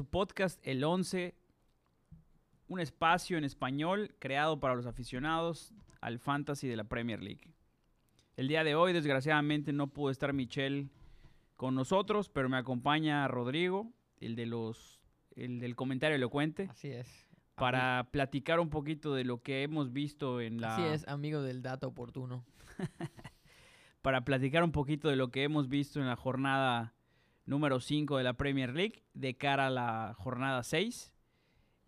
Su podcast El 11, un espacio en español creado para los aficionados al fantasy de la Premier League. El día de hoy, desgraciadamente, no pudo estar Michelle con nosotros, pero me acompaña Rodrigo, el de los el del comentario elocuente, Así es. para platicar un poquito de lo que hemos visto en la Así es, amigo del dato oportuno. para platicar un poquito de lo que hemos visto en la jornada número 5 de la Premier League de cara a la jornada 6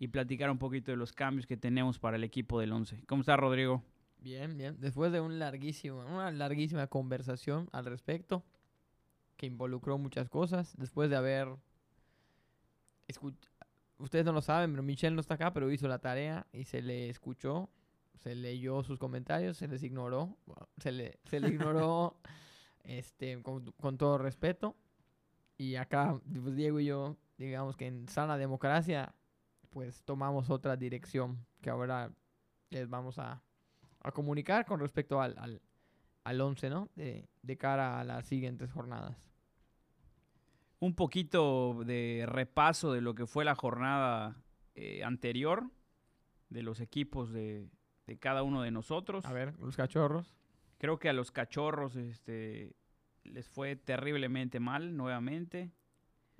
y platicar un poquito de los cambios que tenemos para el equipo del 11. ¿Cómo está Rodrigo? Bien, bien. Después de un larguísimo, una larguísima conversación al respecto, que involucró muchas cosas, después de haber... Ustedes no lo saben, pero Michelle no está acá, pero hizo la tarea y se le escuchó, se leyó sus comentarios, se les ignoró, se le, se le ignoró este, con, con todo respeto. Y acá, pues, Diego y yo, digamos que en sana democracia, pues tomamos otra dirección que ahora les vamos a, a comunicar con respecto al, al, al 11, ¿no? De, de cara a las siguientes jornadas. Un poquito de repaso de lo que fue la jornada eh, anterior de los equipos de, de cada uno de nosotros. A ver, los cachorros. Creo que a los cachorros este, les fue terriblemente mal nuevamente.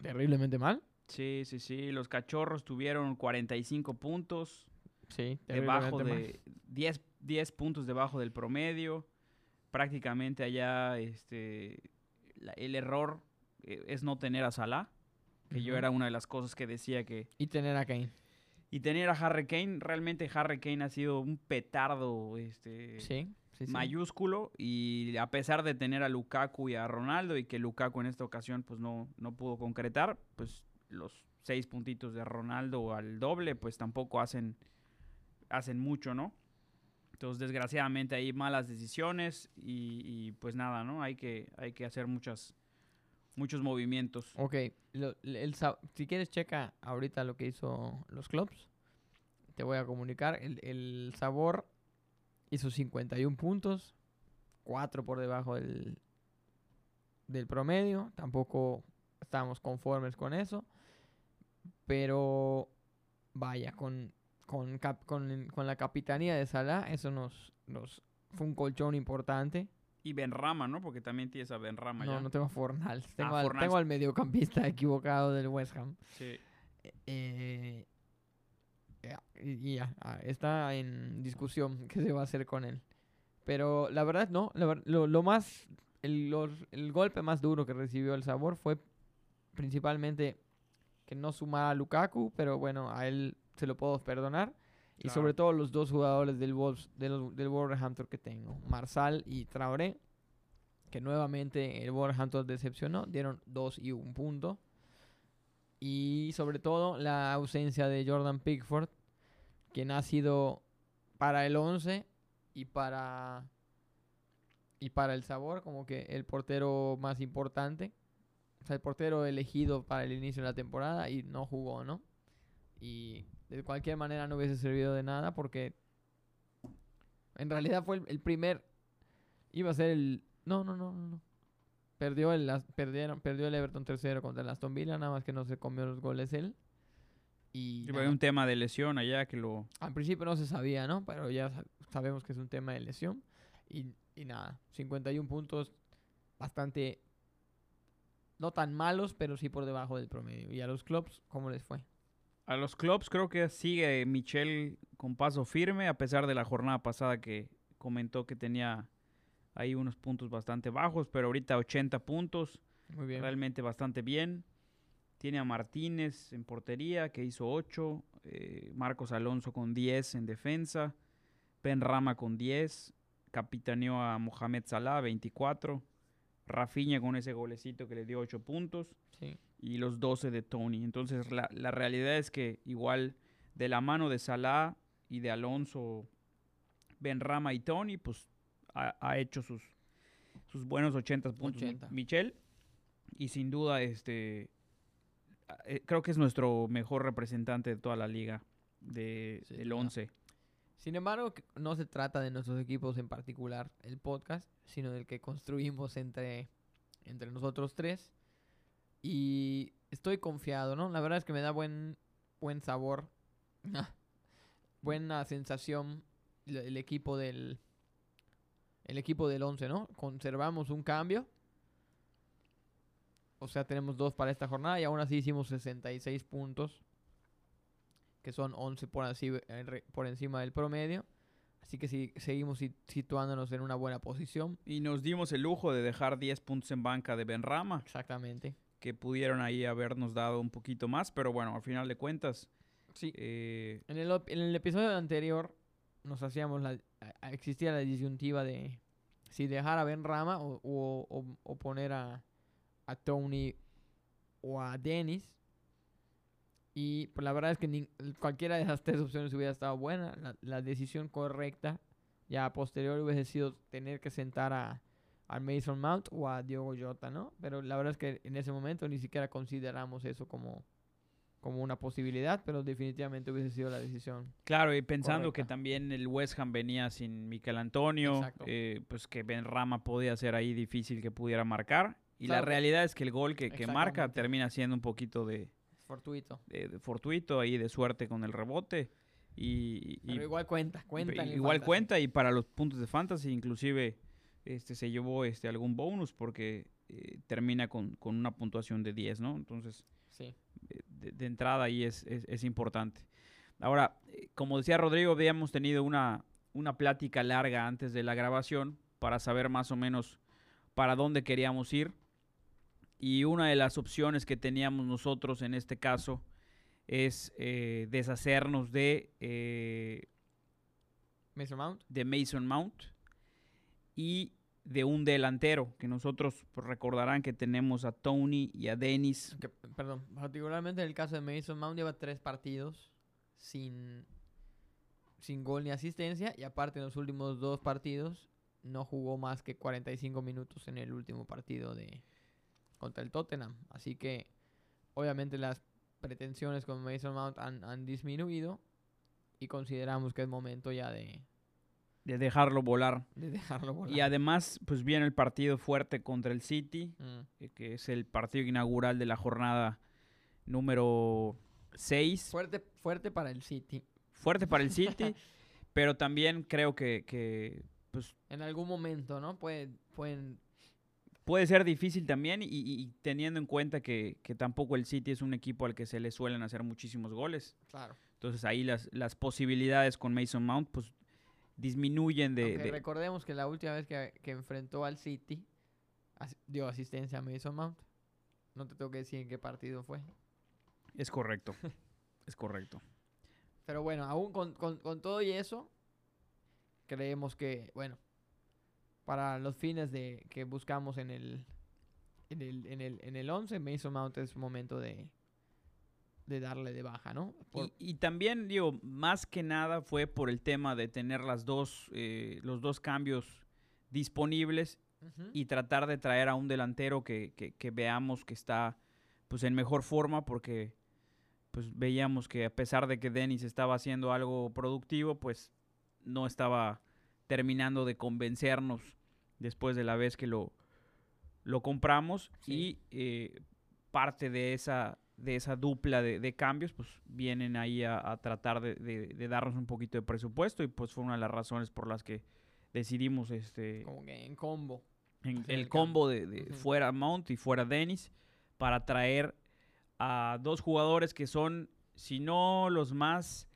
Terriblemente mal. Sí, sí, sí. Los cachorros tuvieron 45 puntos. Sí, debajo de 10, 10 puntos debajo del promedio. Prácticamente allá este, la- el error eh, es no tener a Salah, que yo era una de las cosas que decía que... Y tener a Kane. Y tener a Harry Kane, realmente Harry Kane ha sido un petardo este, Sí, sí, sí. mayúsculo y a pesar de tener a Lukaku y a Ronaldo y que Lukaku en esta ocasión pues no, no pudo concretar, pues los seis puntitos de Ronaldo al doble pues tampoco hacen, hacen mucho, ¿no? Entonces desgraciadamente hay malas decisiones y, y, pues nada, ¿no? Hay que, hay que hacer muchas, muchos movimientos. Ok, lo- el si quieres checa ahorita lo que hizo los clubs. Te voy a comunicar. El, el sabor hizo 51 puntos. 4 por debajo del, del promedio. Tampoco estábamos conformes con eso. Pero vaya, con, con, cap- con, con la capitanía de Salah, eso nos, nos fue un colchón importante. Y Benrama, ¿no? Porque también tienes a Benrama No, ya. no tengo a Fornals. Tengo, Ah, al, Fornals. tengo al mediocampista equivocado del West Ham. Sí. Eh, y, y ya, ah, está en discusión qué se va a hacer con él. Pero la verdad no, la lo, lo más, el, los- el golpe más duro que recibió el sabor fue principalmente que no sumara a Lukaku, pero bueno, a él se lo puedo perdonar. Y Claro. sobre todo los dos jugadores del, Wolves, de los- del Wolverhampton que tengo, Marsal y Traoré, que nuevamente el Wolverhampton decepcionó, dieron dos y un punto. Y sobre todo la ausencia de Jordan Pickford, quien ha sido para el 11 y para y para el sabor como que el portero más importante. O sea, el portero elegido para el inicio de la temporada y no jugó, ¿no? Y de cualquier manera no hubiese servido de nada porque en realidad fue el, el primer iba a ser el no, no, no, no, no. Perdió el perdieron perdió el Everton tercero contra el Aston Villa, nada más que no se comió los goles él. Y un tema de lesión allá que lo... al principio no se sabía, ¿no? Pero ya sa- sabemos que es un tema de lesión. Y, y nada, 51 puntos, bastante, no tan malos, pero sí por debajo del promedio. ¿Y a los clubs cómo les fue? A los clubs creo que sigue Michel con paso firme, a pesar de la jornada pasada que comentó que tenía ahí unos puntos bastante bajos, pero ahorita 80 puntos, Muy bien. realmente bastante bien. Tiene a Martínez en portería, que hizo 8, Marcos Alonso con 10 en defensa, Ben Rama con 10, capitaneó a Mohamed Salah, 24, Rafinha con ese golecito que le dio 8 puntos Sí. y los 12 de Tony. Entonces la, la realidad es que igual de la mano de Salah y de Alonso, Benrama y Tony, pues ha, ha hecho sus, sus buenos 80 puntos Mi- 80. Michel. Y sin duda, este eh, creo que es nuestro mejor representante de toda la liga de, Sí, del claro. 11. Sin embargo, no se trata de nuestros equipos en particular, el podcast, sino del que construimos entre, entre nosotros tres. Y estoy confiado, ¿no? La verdad es que me da buen, buen sabor, buena sensación el, el equipo del el equipo del 11, ¿no? Conservamos un cambio. O sea, tenemos dos para esta jornada y aún así hicimos 66 puntos, que son 11 por, así, por encima del promedio. Así que si, seguimos si- situándonos en una buena posición. Y nos dimos el lujo de dejar 10 puntos en banca de Benrama, Exactamente. que pudieron ahí habernos dado un poquito más, pero bueno, al final de cuentas, Sí. eh, En el, en el episodio anterior nos hacíamos la... Existía la disyuntiva de si dejar a Ben Rama o, o- o- poner a, a Tony o a Dennis. Y pues, la verdad es que nin- cualquiera de esas tres opciones hubiera estado buena. La, decisión correcta ya a posteriori hubiese sido tener que sentar a, a Mason Mount o a Diogo Jota, ¿no? Pero la verdad es que en ese momento ni siquiera consideramos eso como, como una posibilidad, pero definitivamente hubiese sido la decisión. claro, y pensando que también el West Ham venía sin Miquel Antonio, eh, pues que Benrama podía ser ahí difícil que pudiera marcar. Y la realidad es que el gol que, que marca termina siendo un poquito de, Fortuito. de- de fortuito ahí, de suerte con el rebote. Y, y- Pero igual cuenta, cuenta. igual fantasy. cuenta y para los puntos de fantasy inclusive este se llevó este algún bonus porque eh, termina con, con una puntuación de 10, ¿no? Entonces, Sí. eh, de, de entrada ahí es, es- es importante. Ahora, eh, como decía Rodrigo, habíamos tenido una, una plática larga antes de la grabación para saber más o menos para dónde queríamos ir. Y una de las opciones que teníamos nosotros en este caso es eh, deshacernos de, eh, Mason Mount. de Mason Mount y de un delantero, que nosotros pues, recordarán que tenemos a Tony y a Dennis. perdón, particularmente en el caso de Mason Mount lleva tres partidos sin, sin gol ni asistencia y aparte en los últimos dos partidos no jugó más que 45 minutos en el último partido de contra el Tottenham. Así que obviamente las pretensiones con Mason Mount han, han disminuido y consideramos que es momento ya de, de dejarlo volar. de dejarlo volar. Y además, pues viene el partido fuerte contra el City, Mm. eh, que es el partido inaugural de la jornada número 6. Fuerte, fuerte para el City. Fuerte para el City, pero también creo que, que, pues, En algún momento, ¿no? Pueden, pueden puede ser difícil también y, y- y teniendo en cuenta que, que tampoco el City es un equipo al que se le suelen hacer muchísimos goles. claro. Entonces ahí las, las posibilidades con Mason Mount pues disminuyen de... Recordemos que la última vez que, que enfrentó al City as- dio asistencia a Mason Mount. No te tengo que decir en qué partido fue. Es correcto, es correcto. Pero bueno, aún con, con- con todo y eso, creemos que, bueno, para los fines de que buscamos en el en el, en el, en el 11, Mason Mount es momento de, de darle de baja, ¿no? Por- Y, y también, digo, más que nada fue por el tema de tener las dos, eh, los dos cambios disponibles y tratar de traer a un delantero que, que- que veamos que está pues en mejor forma porque pues veíamos que a pesar de que Dennis estaba haciendo algo productivo, pues no estaba terminando de convencernos después de la vez que lo, lo compramos Sí. y eh, parte de esa de esa dupla de, de cambios pues vienen ahí a, a tratar de, de- de darnos un poquito de presupuesto y pues fue una de las razones por las que decidimos este como que en combo. en el el combo de, fuera Mount y fuera Dennis para traer a dos jugadores que son, si no los más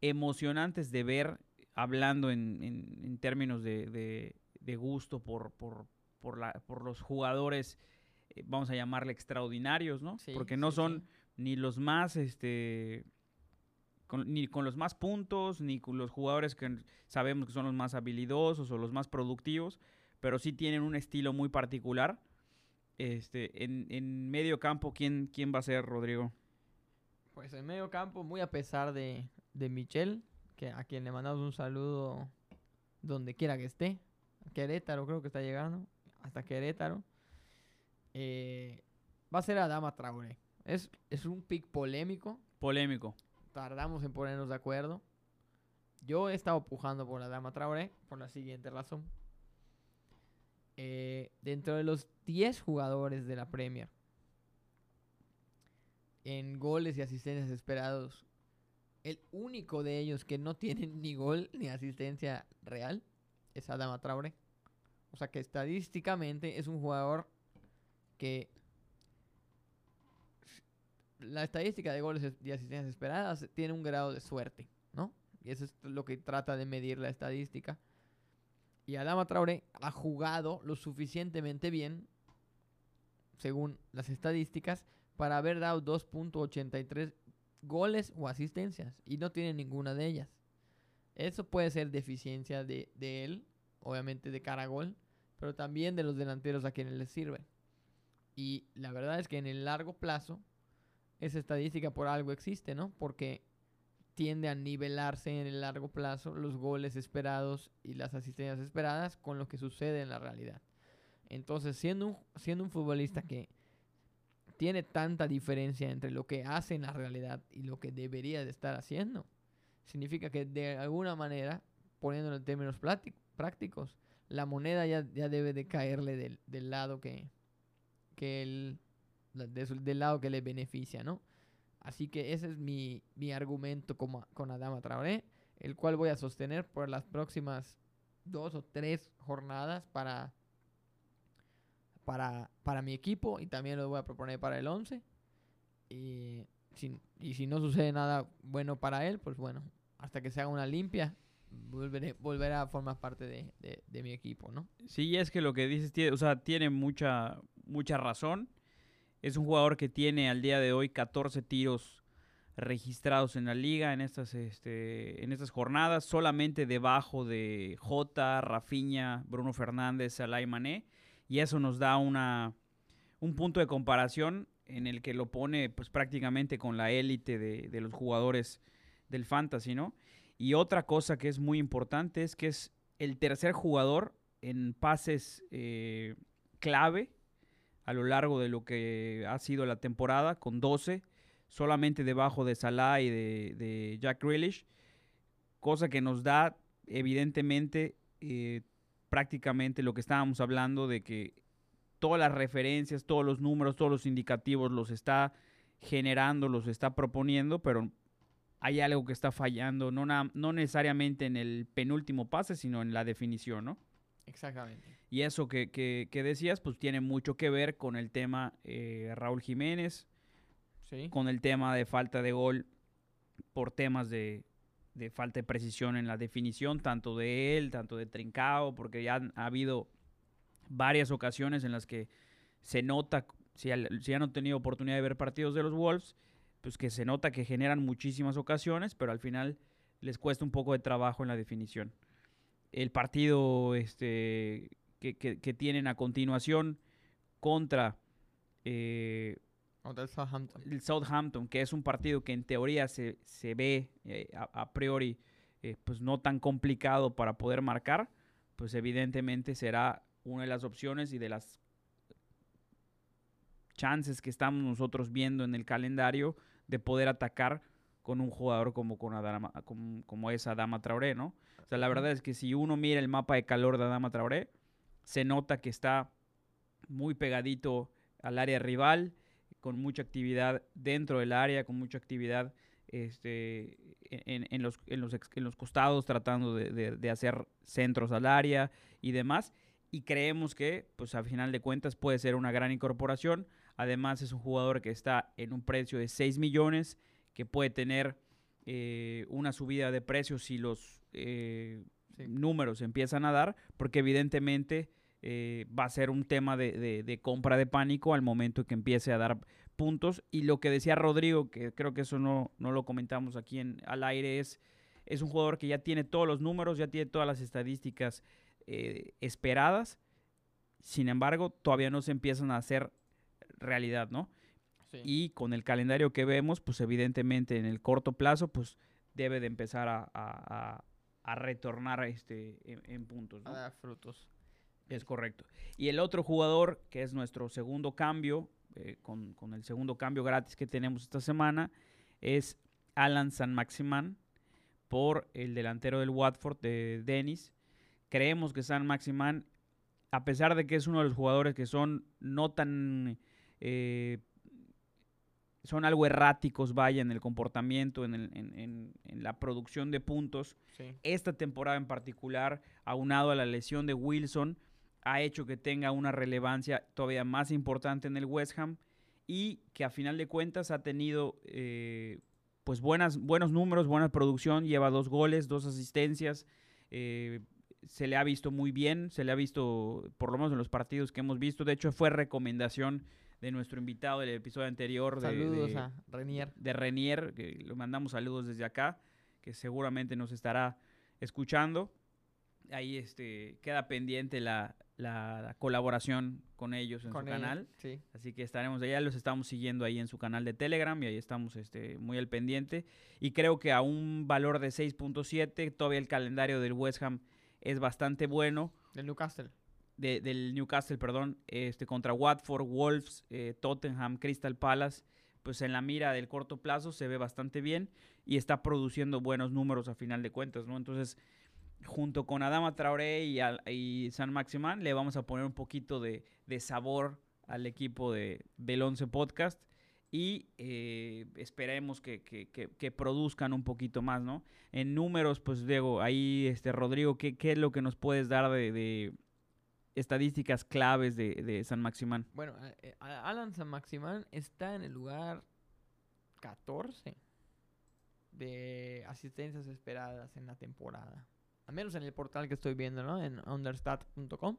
emocionantes de ver, hablando en, en- en términos de, gusto por, por, por, la- por los jugadores, vamos a llamarle extraordinarios, ¿no? Sí, Porque no sí, son sí. ni los más, este, con- ni con los más puntos, ni con los jugadores que sabemos que son los más habilidosos o los más productivos, pero sí tienen un estilo muy particular. Este, en, en medio campo, ¿quién, ¿quién va a ser, Rodrigo? Pues en medio campo, muy a pesar de, de Michel, que a quien le mandamos un saludo donde quiera que esté. Querétaro creo que está llegando. Hasta Querétaro. Eh, va a ser Adama Traoré. Es, es un pick polémico. Polémico. Tardamos en ponernos de acuerdo. Yo he estado pujando por Adama Traoré por la siguiente razón. Eh, dentro de los 10 jugadores de la Premier en goles y asistencias esperados, el único de ellos que no tiene ni gol ni asistencia real es Adama Traore. O sea que estadísticamente es un jugador que la estadística de goles y asistencias esperadas tiene un grado de suerte, ¿no? Y eso es lo que trata de medir la estadística. Y Adama Traore ha jugado lo suficientemente bien, según las estadísticas, para haber dado 2.83 goles o asistencias. Y no tiene ninguna de ellas. Eso puede ser deficiencia de, de él, obviamente de cara a gol, pero también de los delanteros a quienes les sirve. Y la verdad es que en el largo plazo, esa estadística por algo existe, ¿no? Porque tiende a nivelarse en el largo plazo los goles esperados y las asistencias esperadas con lo que sucede en la realidad. Entonces, siendo un, siendo un futbolista que tiene tanta diferencia entre lo que hace en la realidad y lo que debería de estar haciendo, significa que de alguna manera, poniéndolo en términos prácticos, la moneda ya, ya debe de caerle del, del lado que, que el, del lado que le beneficia, ¿no? Así que ese es mi, mi argumento como, con Adama Traoré, el cual voy a sostener por las próximas dos o tres jornadas para, para, para mi equipo y también lo voy a proponer para el 11. Y, si, y si no sucede nada bueno para él, pues bueno, hasta que se haga una limpia, volveré, volverá a formar parte de, de, mi equipo, ¿no? Sí, es que lo que dices, tiene, o sea, tiene mucha, mucha razón. Es un jugador que tiene al día de hoy 14 tiros registrados en la liga en estas, este, en estas jornadas, solamente debajo de J, Rafinha, Bruno Fernández, Salah Mané. Y eso nos da una, un punto de comparación en el que lo pone pues, prácticamente con la élite de, los jugadores del fantasy, ¿no? Y otra cosa que es muy importante es que es el tercer jugador en pases eh, clave a lo largo de lo que ha sido la temporada, con 12, solamente debajo de Salah y de, Jack Grealish, cosa que nos da evidentemente eh, prácticamente lo que estábamos hablando de que todas las referencias, todos los números, todos los indicativos los está generando, los está proponiendo, pero hay algo que está fallando, no, no necesariamente en el penúltimo pase, sino en la definición, ¿no? Exactamente. Y eso que, decías, pues tiene mucho que ver con el tema eh, Raúl Jiménez, con el tema de falta de gol por temas de, falta de precisión en la definición, tanto de él, tanto de Trincao, porque ya ha habido varias ocasiones en las que se nota, si, si han tenido oportunidad de ver partidos de los Wolves, pues que se nota que generan muchísimas ocasiones, pero al final les cuesta un poco de trabajo en la definición el partido este, que, tienen a continuación contra eh, el, Southampton. el Southampton, que es un partido que en teoría se, ve eh, a, priori eh, pues no tan complicado para poder marcar, pues evidentemente será una de las opciones y de las chances que estamos nosotros viendo en el calendario de poder atacar con un jugador como, con Adama, como, como es Adama Traoré, ¿no? O sea, la verdad es que si uno mira el mapa de calor de Adama Traoré, se nota que está muy pegadito al área rival, con mucha actividad dentro del área, con mucha actividad este, en, los, en, los, costados, tratando de, hacer centros al área y demás. Y creemos que, pues a final de cuentas, puede ser una gran incorporación. Además, es un jugador que está en un precio de 6 millones, que puede tener eh, una subida de precios si los eh, números empiezan a dar, porque evidentemente eh, va a ser un tema de, compra de pánico al momento que empiece a dar puntos. Y lo que decía Rodrigo, que creo que eso no, no lo comentamos aquí en, al aire, es, es un jugador que ya tiene todos los números, ya tiene todas las estadísticas esperadas. Sin embargo, todavía no se empiezan a hacer realidad, ¿no? Y con el calendario que vemos, pues evidentemente en el corto plazo, pues debe de empezar a, a retornar este, en, puntos. A dar frutos. Es correcto. Y el otro jugador, que es nuestro segundo cambio, eh, con, el segundo cambio gratis que tenemos esta semana, es Alan San Maximán por el delantero del Watford de Dennis. Creemos que San Maximán, a pesar de que es uno de los jugadores que son no tan eh, son algo erráticos, vaya, en el comportamiento, en, el- en- en- en la producción de puntos. Sí. Esta temporada en particular, aunado a la lesión de Wilson, ha hecho que tenga una relevancia todavía más importante en el West Ham y que a final de cuentas ha tenido eh, pues buenas, buenos números, buena producción, lleva dos goles, dos asistencias, eh, se le ha visto muy bien, se le ha visto por lo menos en los partidos que hemos visto, de hecho fue recomendación de nuestro invitado del episodio anterior de, Saludos de- a Renier. de Renier, que le mandamos saludos desde acá, que seguramente nos estará escuchando. Ahí este, queda pendiente la, la- la colaboración con ellos en con su canal. Sí. Así que estaremos allá, los estamos siguiendo ahí en su canal de Telegram y ahí estamos este, muy al pendiente. Y creo que a un valor de 6.7, todavía el calendario del West Ham es bastante bueno. Del Newcastle. De- del Newcastle, perdón, este, contra Watford, Wolves, eh, Tottenham, Crystal Palace, pues en la mira del corto plazo se ve bastante bien y está produciendo buenos números a final de cuentas, ¿no? Entonces, junto con Adama Traoré y, San Maximán, le vamos a poner un poquito de, de sabor al equipo de, del 11 Podcast y eh, esperemos que, que- que- produzcan un poquito más, ¿no? En números, pues Diego, ahí, este, Rodrigo, ¿qué, qué es lo que nos puedes dar de estadísticas claves de, de San Maximán? Bueno, eh, Alan San Maximán está en el lugar 14 de asistencias esperadas en la temporada. Al menos en el portal que estoy viendo, ¿no? En understat.com.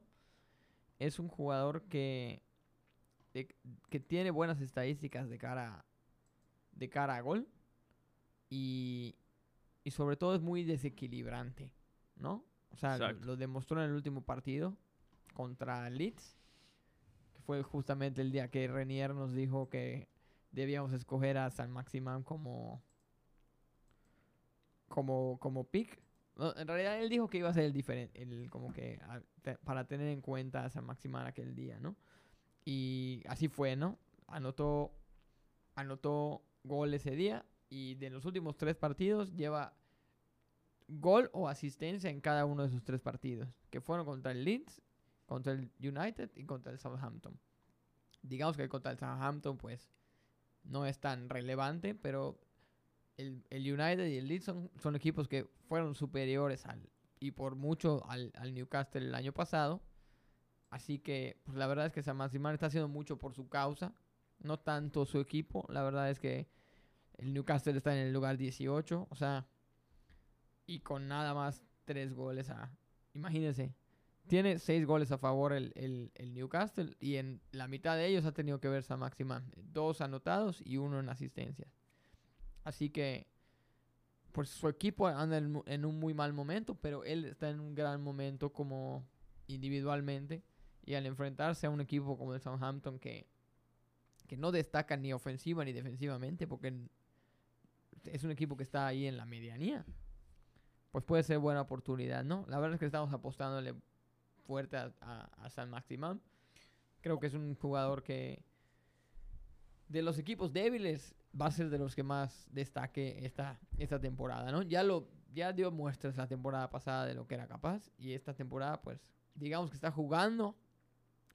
Es un jugador que, de- que tiene buenas estadísticas de cara, de cara a gol. Y, y sobre todo es muy desequilibrante, ¿no? O sea, lo demostró en el último partido contra Leeds que fue justamente el día que Renier nos dijo que debíamos escoger a San Maximán como como como pick. No, en realidad él dijo que iba a ser el diferente, el como que a- te- para tener en cuenta a San Maximán aquel día, ¿no? Y así fue, ¿no? Anotó anotó gol ese día y de los últimos tres partidos lleva gol o asistencia en cada uno de sus tres partidos, que fueron contra el Leeds, contra el United y contra el Southampton. Digamos que contra el Southampton, pues, no es tan relevante, pero el, el United y el Leeds son, equipos que fueron superiores al, y por mucho al, al Newcastle el año pasado. Así que, pues, la verdad es que San Maximán está haciendo mucho por su causa, no tanto su equipo. La verdad es que el Newcastle está en el lugar 18, o sea, y con nada más tres goles a... Imagínense, tiene seis goles a favor el, el- el Newcastle y en la mitad de ellos ha tenido que ver San Maximán. Dos anotados y uno en asistencia. Así que, pues su equipo anda en, un muy mal momento, pero él está en un gran momento como individualmente. Y al enfrentarse a un equipo como el Southampton que, que no destaca ni ofensiva ni defensivamente, porque es un equipo que está ahí en la medianía, pues puede ser buena oportunidad, ¿no? La verdad es que estamos apostándole fuerte a, a- a San Maximán. Creo que es un jugador que de los equipos débiles va a ser de los que más destaque esta, esta temporada, ¿no? Ya lo ya dio muestras la temporada pasada de lo que era capaz y esta temporada pues digamos que está jugando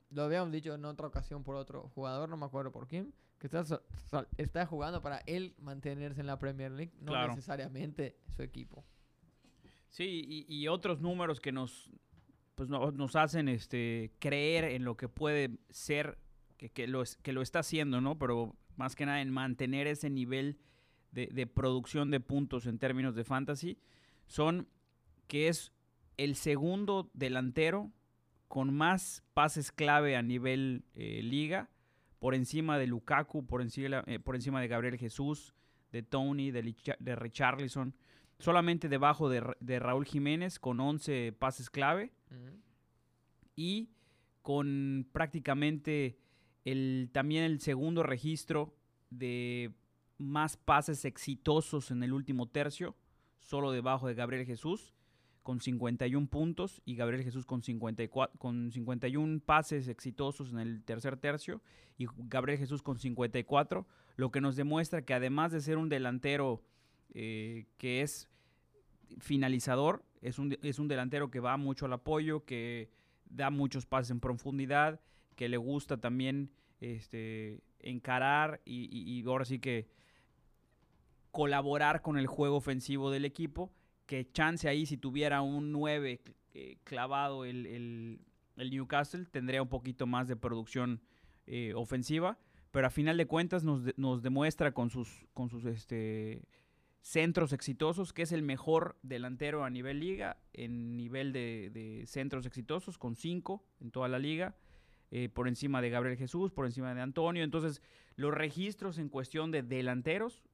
lo habíamos dicho en otra ocasión por otro jugador, no me acuerdo por quién, que está, está jugando para él mantenerse en la Premier League, no Claro. necesariamente su equipo. Sí, y, y otros números que nos, pues, no- nos hacen este, creer en lo que puede ser, que, que lo, que lo está haciendo, ¿no? Pero más que nada en mantener ese nivel de, producción de puntos en términos de fantasy, son que es el segundo delantero con más pases clave a nivel eh, liga, por encima de Lukaku, por encima, eh, por encima de Gabriel Jesús, de Tony, de, Licha- de Richarlison solamente debajo de Raúl Jiménez con 11 pases clave y con prácticamente el, también el segundo registro de más pases exitosos en el último tercio, solo debajo de Gabriel Jesús con 51 puntos y Gabriel Jesús con, 54, con 51 pases exitosos en el tercer tercio y Gabriel Jesús con 54, lo que nos demuestra que además de ser un delantero eh, que es finalizador, es un, es un delantero que va mucho al apoyo, que da muchos pases en profundidad, que le gusta también este, encarar y, y, ahora sí que colaborar con el juego ofensivo del equipo, que chance ahí si tuviera un 9 eh, clavado el, el, el, Newcastle, tendría un poquito más de producción eh, ofensiva, pero a final de cuentas nos, nos demuestra con sus, con sus este, centros exitosos que es el mejor delantero a nivel liga, en nivel de, centros exitosos, con 5 en toda la liga. Eh, por encima de Gabriel Jesús, por encima de Antonio. Entonces, los registros en cuestión de delanteros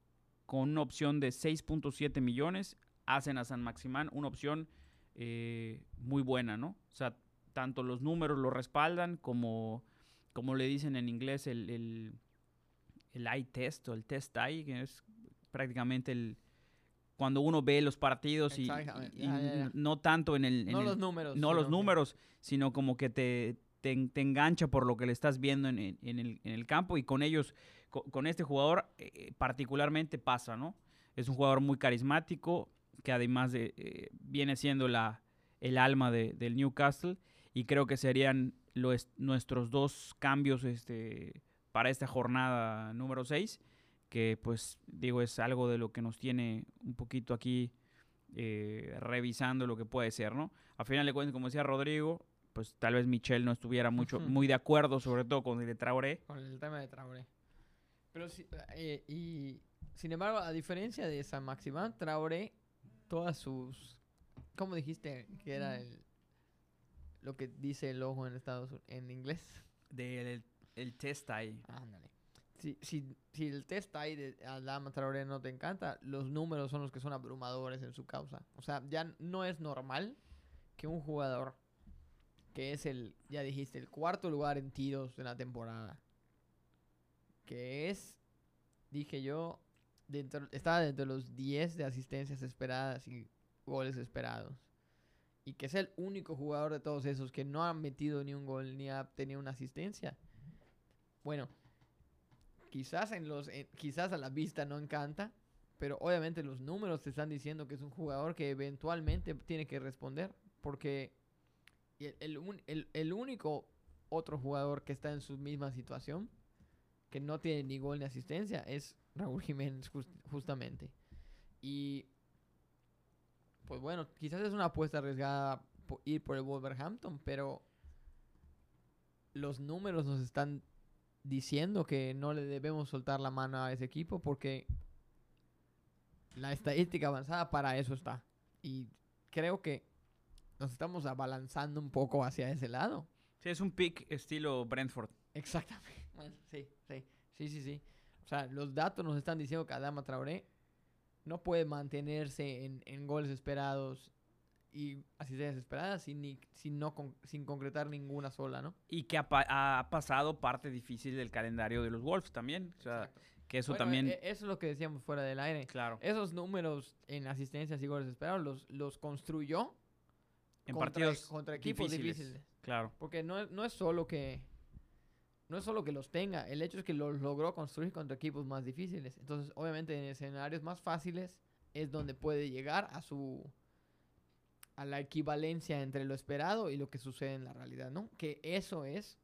con una opción de 6.7 millones, hacen a San Maximán una opción eh, muy buena, ¿no? O sea, tanto los números lo respaldan como, como le dicen en inglés, el, el, el eye test o el test eye, que es prácticamente el cuando uno ve los partidos y, no tanto en el... en no el- los números. no los sino que- números, sino como que te, te, te engancha por lo que le estás viendo en, en- en el, en el campo y con ellos, co- con, este jugador eh, particularmente pasa, ¿no? Es un jugador muy carismático que además de, eh, viene siendo la, el alma de- del Newcastle y creo que serían los, nuestros dos cambios este, para esta jornada número 6, que pues digo es algo de lo que nos tiene un poquito aquí eh, revisando lo que puede ser, ¿no? A final de cuentas, como decía Rodrigo, pues tal vez Michel no estuviera mucho, muy de acuerdo, sobre todo con el de Traoré. Con el tema de Traoré. Pero sí, eh, y sin embargo, a diferencia de San Maximán, Traoré, todas sus. ¿Cómo dijiste que era el, lo que dice el ojo en Estados Unidos en inglés? Del el test ahí. Ándale. Si, si, si el test ahí de Adama Traoré no te encanta, los números son los que son abrumadores en su causa. O sea, ya no es normal que un jugador que es el, ya dijiste, el cuarto lugar en tiros de la temporada, que es, dije yo, dentro, está dentro de los 10 de asistencias esperadas y goles esperados. Y que es el único jugador de todos esos que no ha metido ni un gol ni ha tenido una asistencia. Bueno, quizás en los en- quizás a la vista no encanta, pero obviamente los números te están diciendo que es un jugador que eventualmente tiene que responder porque el, el el- el único otro jugador que está en su misma situación que no tiene ni gol ni asistencia es Raúl Jiménez jus- justamente. Y pues bueno quizás es una apuesta arriesgada ir por el Wolverhampton pero los números nos están diciendo que no le debemos soltar la mano a ese equipo porque la estadística avanzada para eso está. Y creo que nos estamos abalanzando un poco hacia ese lado. Sí, es un pick estilo Brentford. Exactamente. Bueno, sí, sí, sí, sí, sí. O sea, los datos nos están diciendo que Adama Traoré no puede mantenerse en, en goles esperados y asistencias esperadas sin, ni, sin, no con- sin concretar ninguna sola, ¿no? Y que ha, ha pasado parte difícil del calendario de los Wolves también. O sea, Exacto. que eso Bueno, también... e- eso es lo que decíamos fuera del aire. claro. Esos números en asistencias y goles esperados los, los construyó En contra, partidos contra equipos difíciles. difíciles. Claro. Porque no, no es solo que no es solo que los tenga, el hecho es que los logró construir contra equipos más difíciles. Entonces, obviamente en escenarios más fáciles es donde puede llegar a su a la equivalencia entre lo esperado y lo que sucede en la realidad, ¿no? Que eso es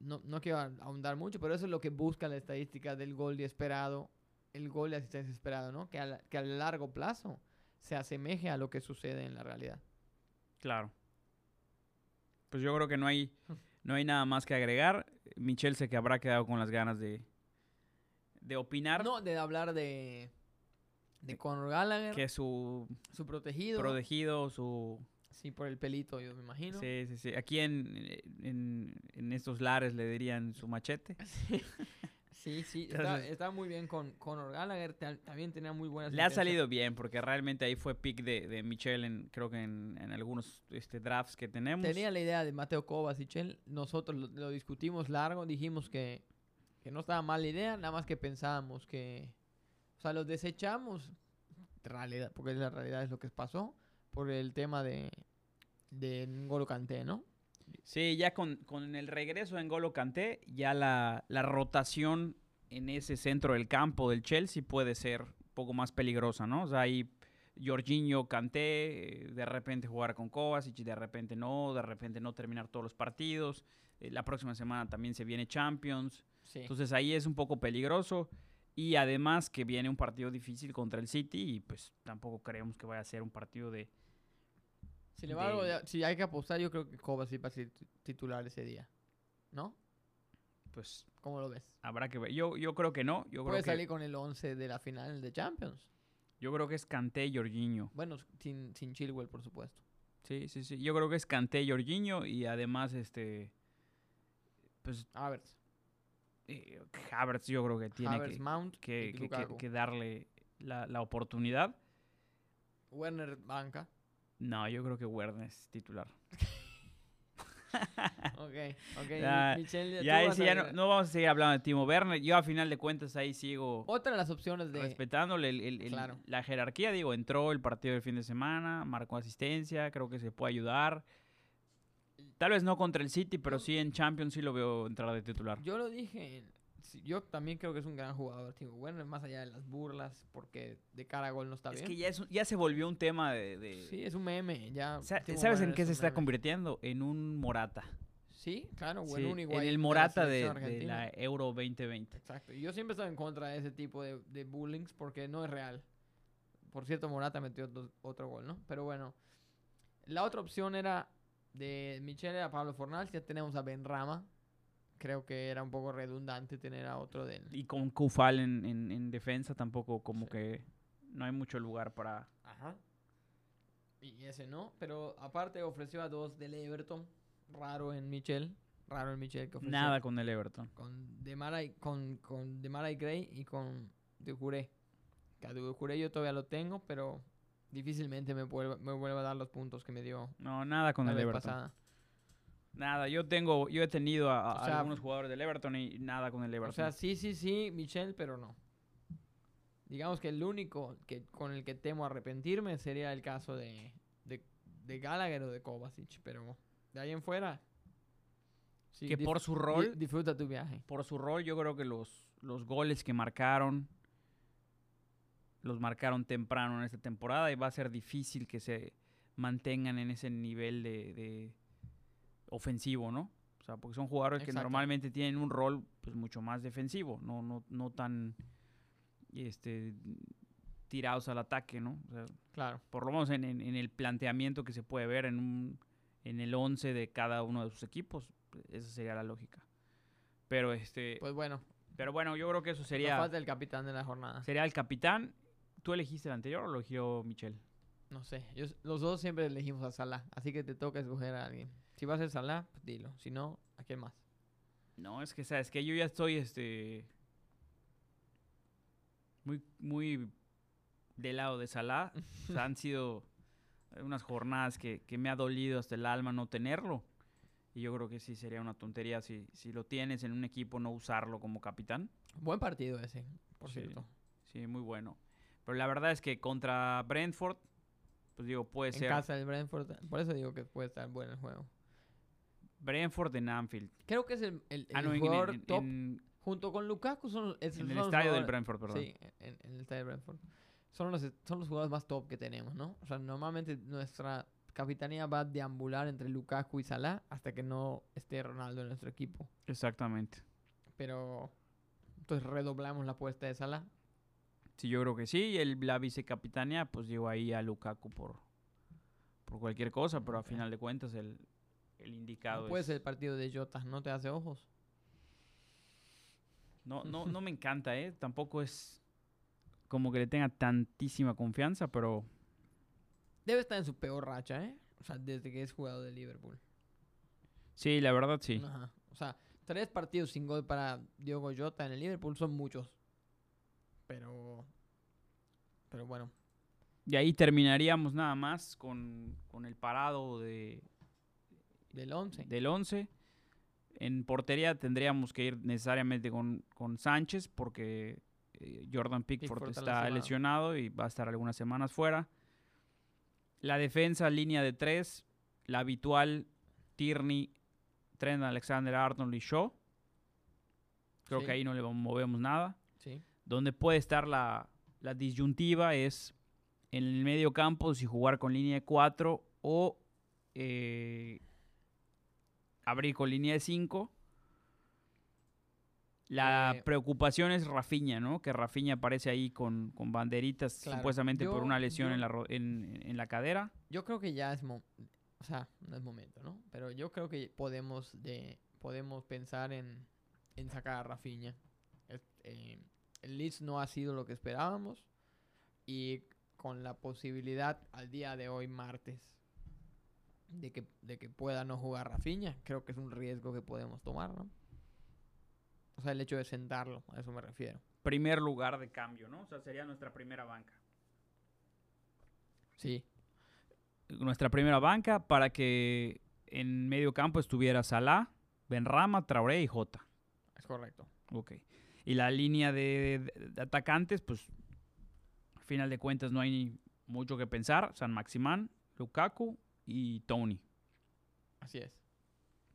no, no quiero ahondar mucho, pero eso es lo que busca la estadística del gol de esperado, el gol de asistencia esperado, ¿no? Que a, la- que a largo plazo se asemeje a lo que sucede en la realidad. Claro. Pues yo creo que no hay, no hay nada más que agregar. Michel se que habrá quedado con las ganas de, de opinar No, de hablar de, de Conor Gallagher, que su su protegido. protegido, su... sí, por el pelito, yo me imagino. Sí, sí, sí. Aquí en, en, en estos lares le dirían su machete. Sí, sí, está, Entonces- está muy bien con Conor Gallagher. ta- También tenía muy buenas. Le ha salido bien porque realmente ahí fue pick de, de Michel en, creo que en, en algunos este, drafts que tenemos. Tenía la idea de Mateo Kovacic. Nosotros lo, lo discutimos largo. Dijimos que, que no estaba mal la idea, nada más que pensábamos que. O sea, los desechamos. Realidad, porque la realidad es lo que pasó. Por el tema de. De N'Golo Kanté, ¿no? Sí, ya con, con el regreso de N'Golo Kanté, ya la, la rotación en ese centro del campo del Chelsea puede ser un poco más peligrosa, ¿no? O sea, ahí Jorginho, Kanté, eh, de repente jugar con Kovacic, de repente no, de repente no terminar todos los partidos. Eh, la próxima semana también se viene Champions. Sí. Entonces ahí es un poco peligroso. Y además que viene un partido difícil contra el City y pues tampoco creemos que vaya a ser un partido de... Sin embargo, de- si hay que apostar, yo creo que Kovacic va a ser ti- titular ese día. ¿No? Pues ¿Cómo lo ves? habrá que ver. Yo, yo creo que no. Yo creo Puede que, salir con el 11 de la final de Champions. yo creo que es Kanté y Jorginho. Bueno, sin, sin Chilwell, por supuesto. Sí, sí, sí. Yo creo que es Kanté y Jorginho y además este... Pues Havertz. Eh, Havertz yo creo que tiene Havertz, que, Mount que- y que- que- Lukaku. que darle la, la oportunidad. Werner banca. No, yo creo que Werner es titular. Ok, ok. Ya- Michel, Ya ahí sí, ya no, vamos a seguir hablando de Timo Werner. Yo a final de cuentas ahí sigo Otra de las opciones de... respetándole el- el- el- Claro. la jerarquía. Digo, entró el partido del fin de semana, marcó asistencia, creo que se puede ayudar. Tal vez no contra el City, pero sí en Champions sí lo veo entrar de titular. Yo lo dije, yo también creo que es un gran jugador, Timo Werner, más allá de las burlas, porque de cara a gol no está Es bien. que ya, es un- ya se volvió un tema de... de- Sí, es un meme, ya. Sa- Timo ¿Sabes en qué se está meme. convirtiendo? En un Morata. Sí, claro, o Sí, en un en el Morata de, de la Euro 2020. Exacto. Yo siempre estado en contra de ese tipo de, de bullying porque no es real. Por cierto, Morata metió otro gol, ¿no? Pero bueno. La otra opción era de Michele a Pablo Fornals. Ya tenemos a Ben Rama. Creo que era un poco redundante tener a otro de él. Y con Kufal en, en- en defensa tampoco como Sí. que no hay mucho lugar para... Ajá. Y ese no. Pero aparte ofreció a dos del Everton. Raro en Michel. Raro en Michel que ofreció. Nada con el Everton. Con Demarai, con, con Demarai Gray y con Ducuré. Que a Ducuré yo todavía lo tengo, pero difícilmente me vuelva, me vuelva a dar los puntos que me dio No, nada con la el vez Everton. pasada. Nada, yo tengo, yo he tenido a, a O sea, algunos jugadores del Everton y nada con el Everton. O sea, sí, sí, sí, Michel, pero no. Digamos que el único que, con el que temo arrepentirme sería el caso de, de, de Gallagher o de Kovacic, pero de ahí en fuera. sí, que por su rol, disfruta tu viaje. por su rol, yo creo que los, los goles que marcaron los marcaron temprano en esta temporada y va a ser difícil que se mantengan en ese nivel de, de ofensivo, ¿no? O sea, porque son jugadores que normalmente tienen un rol pues mucho más defensivo, no, no, no tan este tirados al ataque, ¿no? O sea, Claro. por lo menos en, en- en el planteamiento que se puede ver en, un, en el 11 de cada uno de sus equipos. Esa sería la lógica. Pero este Pues bueno, pero bueno, yo creo que eso sería, falta el capitán de la jornada. sería el capitán. ¿Tú elegiste el anterior o lo eligió Michel? No sé, yo, los dos siempre elegimos a Salah, así que te toca escoger a alguien. Si va a ser Salah, pues dilo. Si no, ¿a quién más? No, es que sabes que yo ya estoy este muy muy del lado de Salah. O sea, han sido unas jornadas que, que me ha dolido hasta el alma no tenerlo. Y yo creo que sí sería una tontería si, si lo tienes en un equipo no usarlo como capitán. Buen partido ese, por Sí. cierto. Sí, muy bueno. Pero la verdad es que contra Brentford, pues digo, puede En ser casa del Brentford, por eso digo que puede estar bueno el juego. Brentford en Anfield. Creo que es el, el, Ah, el no, en, jugador en- top en- junto con Lukaku son, es- en son el estadio del Brentford, perdón. Sí, en, en el estadio del Brentford. Son los, son los jugadores más top que tenemos, ¿no? O sea, normalmente nuestra capitanía va a deambular entre Lukaku y Salah hasta que no esté Ronaldo en nuestro equipo. Exactamente. Pero entonces redoblamos la apuesta de Salah. Sí, yo creo que sí. Y el, la vicecapitanía, pues llevo ahí a Lukaku por, por cualquier cosa, pero a final de cuentas el, el indicado No puede es... ser el partido de Jota, no te hace ojos. No, no, no me encanta, ¿eh? Tampoco es como que le tenga tantísima confianza, pero Debe estar en su peor racha, ¿eh? O sea, desde que es jugador de Liverpool. sí, la verdad sí. Ajá. O sea, tres partidos sin gol para Diogo Jota en el Liverpool son muchos. Pero. Pero bueno. Y ahí terminaríamos nada más con, con el parado de, Del 11. del 11. En portería tendríamos que ir necesariamente con, con Sánchez porque eh, Jordan Pickford, Pickford está está lesionado. lesionado y va a estar algunas semanas fuera. La defensa, línea de tres, la habitual Tierney, Trent Alexander Arnold y Shaw. Creo Sí. que ahí no le movemos nada. Donde puede estar la, la disyuntiva es en el medio campo si jugar con línea de 4 o eh, abrir con línea de 5. La Eh, preocupación es Rafiña, ¿no? Que Rafiña aparece ahí con, con banderitas Claro, supuestamente por una lesión yo- en, la, en, en la cadera. Yo creo que ya es mo- o sea, no es momento, ¿no? Pero yo creo que podemos de podemos pensar en, en sacar a eh, el Leeds no ha sido lo que esperábamos y con la posibilidad al día de hoy martes de que, de que pueda no jugar Rafinha, creo que es un riesgo que podemos tomar, ¿no? O sea, el hecho de sentarlo, a eso me refiero. Primer lugar de cambio, ¿no? O sea, sería nuestra primera banca. Sí, Nuestra primera banca para que en medio campo estuviera Salah, Benrama, Traoré y Jota. es correcto. Ok. Y la línea de, de- de atacantes, pues, al final de cuentas no hay ni mucho que pensar. San Maximán, Lukaku y Tony. Así es.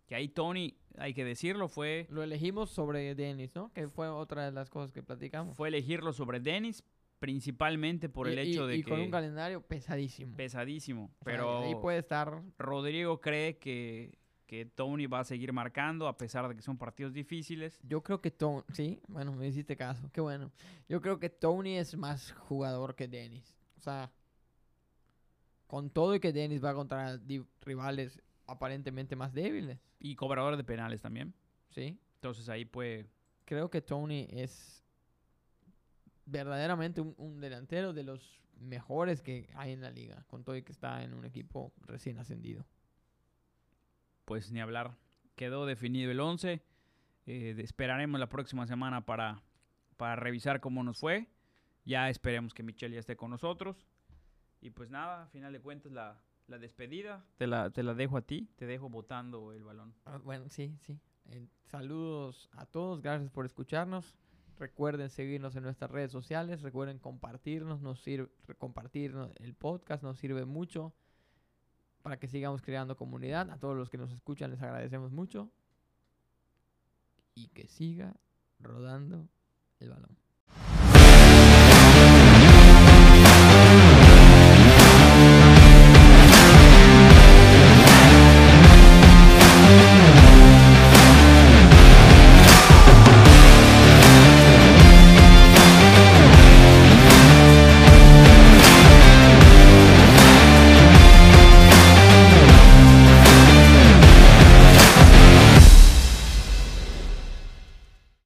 Que ahí Tony, hay que decirlo, fue, Lo elegimos sobre Dennis, ¿no? Que fue otra de las cosas que platicamos. fue elegirlo sobre Dennis, principalmente por Y- el y- hecho de y que con un calendario pesadísimo. pesadísimo. O sea, Pero ahí puede estar. Rodrigo cree que, que Tony va a seguir marcando a pesar de que son partidos difíciles. Yo creo que Tony. Sí, bueno, me hiciste caso. Qué bueno. Yo creo que Tony es más jugador que Dennis. O sea, con todo y que Dennis va contra di- rivales aparentemente más débiles. Y cobrador de penales también. Sí. Entonces ahí puede Creo que Tony es verdaderamente un, un delantero de los mejores que hay en la liga. Con todo y que está en un equipo recién ascendido. Pues ni hablar. Quedó definido el 11. Eh, esperaremos la próxima semana para, para revisar cómo nos fue. Ya esperemos que Michelle ya esté con nosotros. Y pues nada, a final de cuentas la, la despedida. Te la, te la dejo a ti, te dejo botando el balón. Ah, Bueno, sí, sí. Eh, saludos a todos, gracias por escucharnos. Recuerden seguirnos en nuestras redes sociales, recuerden compartirnos, nos sirve compartir el podcast, nos sirve mucho para que sigamos creando comunidad. A todos los que nos escuchan les agradecemos mucho. Y que siga rodando el balón.